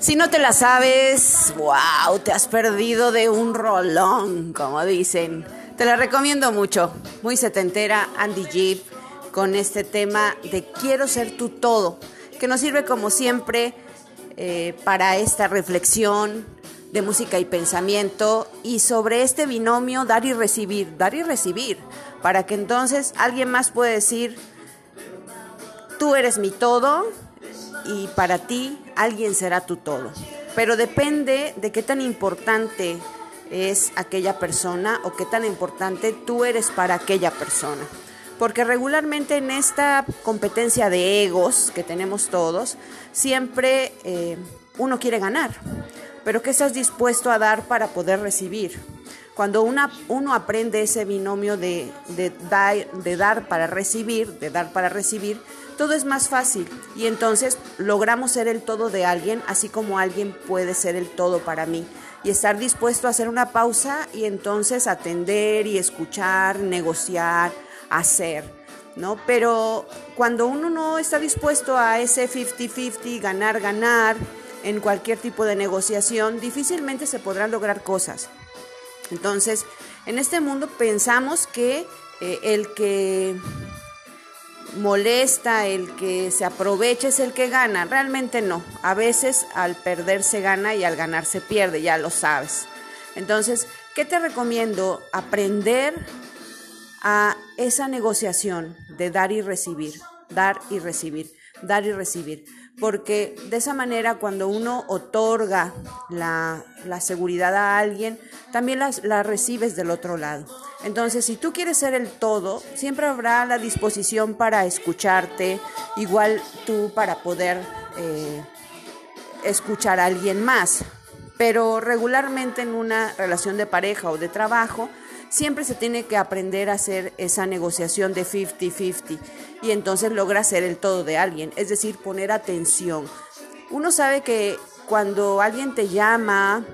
Si no te la sabes, wow, te has perdido de un rolón, como dicen. Te la recomiendo mucho. Muy setentera, Andy Jeep, con este tema de Quiero ser tu todo, que nos sirve como siempre eh, para esta reflexión de música y pensamiento y sobre este binomio dar y recibir, dar y recibir, para que entonces alguien más pueda decir, tú eres mi todo y para ti alguien será tu todo. Pero depende de qué tan importante es aquella persona o qué tan importante tú eres para aquella persona. Porque regularmente en esta competencia de egos que tenemos todos, siempre eh, uno quiere ganar. Pero ¿qué estás dispuesto a dar para poder recibir? Cuando una, uno aprende ese binomio de, de, de dar para recibir, de dar para recibir, todo es más fácil y entonces logramos ser el todo de alguien, así como alguien puede ser el todo para mí. Y estar dispuesto a hacer una pausa y entonces atender y escuchar, negociar, hacer, ¿no? Pero cuando uno no está dispuesto a ese 50-50, ganar, ganar, en cualquier tipo de negociación, difícilmente se podrán lograr cosas. Entonces, en este mundo pensamos que eh, el que molesta, el que se aprovecha es el que gana. Realmente no. A veces al perder se gana y al ganar se pierde, ya lo sabes. Entonces, ¿qué te recomiendo? Aprender a esa negociación de dar y recibir, dar y recibir, dar y recibir. Porque de esa manera cuando uno otorga la, seguridad a alguien, también la recibes del otro lado. Entonces, si tú quieres ser el todo, siempre habrá la disposición para escucharte, igual tú para poder eh, escuchar a alguien más. Pero regularmente en una relación de pareja o de trabajo, siempre se tiene que aprender a hacer esa negociación de 50-50 y entonces logra ser el todo de alguien, es decir, poner atención. Uno sabe que cuando alguien te llama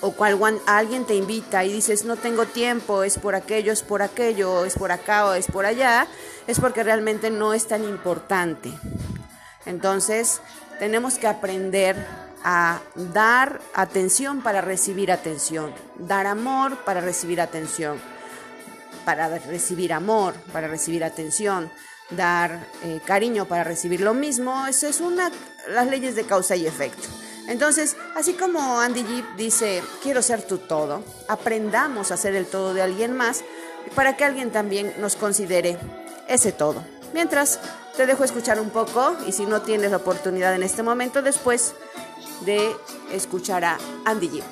o cuando alguien te invita y dices no tengo tiempo, es por aquello, es por aquello, es por acá o es por allá, es porque realmente no es tan importante. Entonces, tenemos que aprender a dar atención para recibir atención, dar amor para recibir atención, para recibir amor, para recibir atención, dar eh, cariño para recibir lo mismo. Eso es una las leyes de causa y efecto. Entonces, así como Andy Jeep dice, quiero ser tu todo, aprendamos a ser el todo de alguien más para que alguien también nos considere ese todo. Mientras, te dejo escuchar un poco y si no tienes la oportunidad en este momento, después de escuchar a Andy Jeep.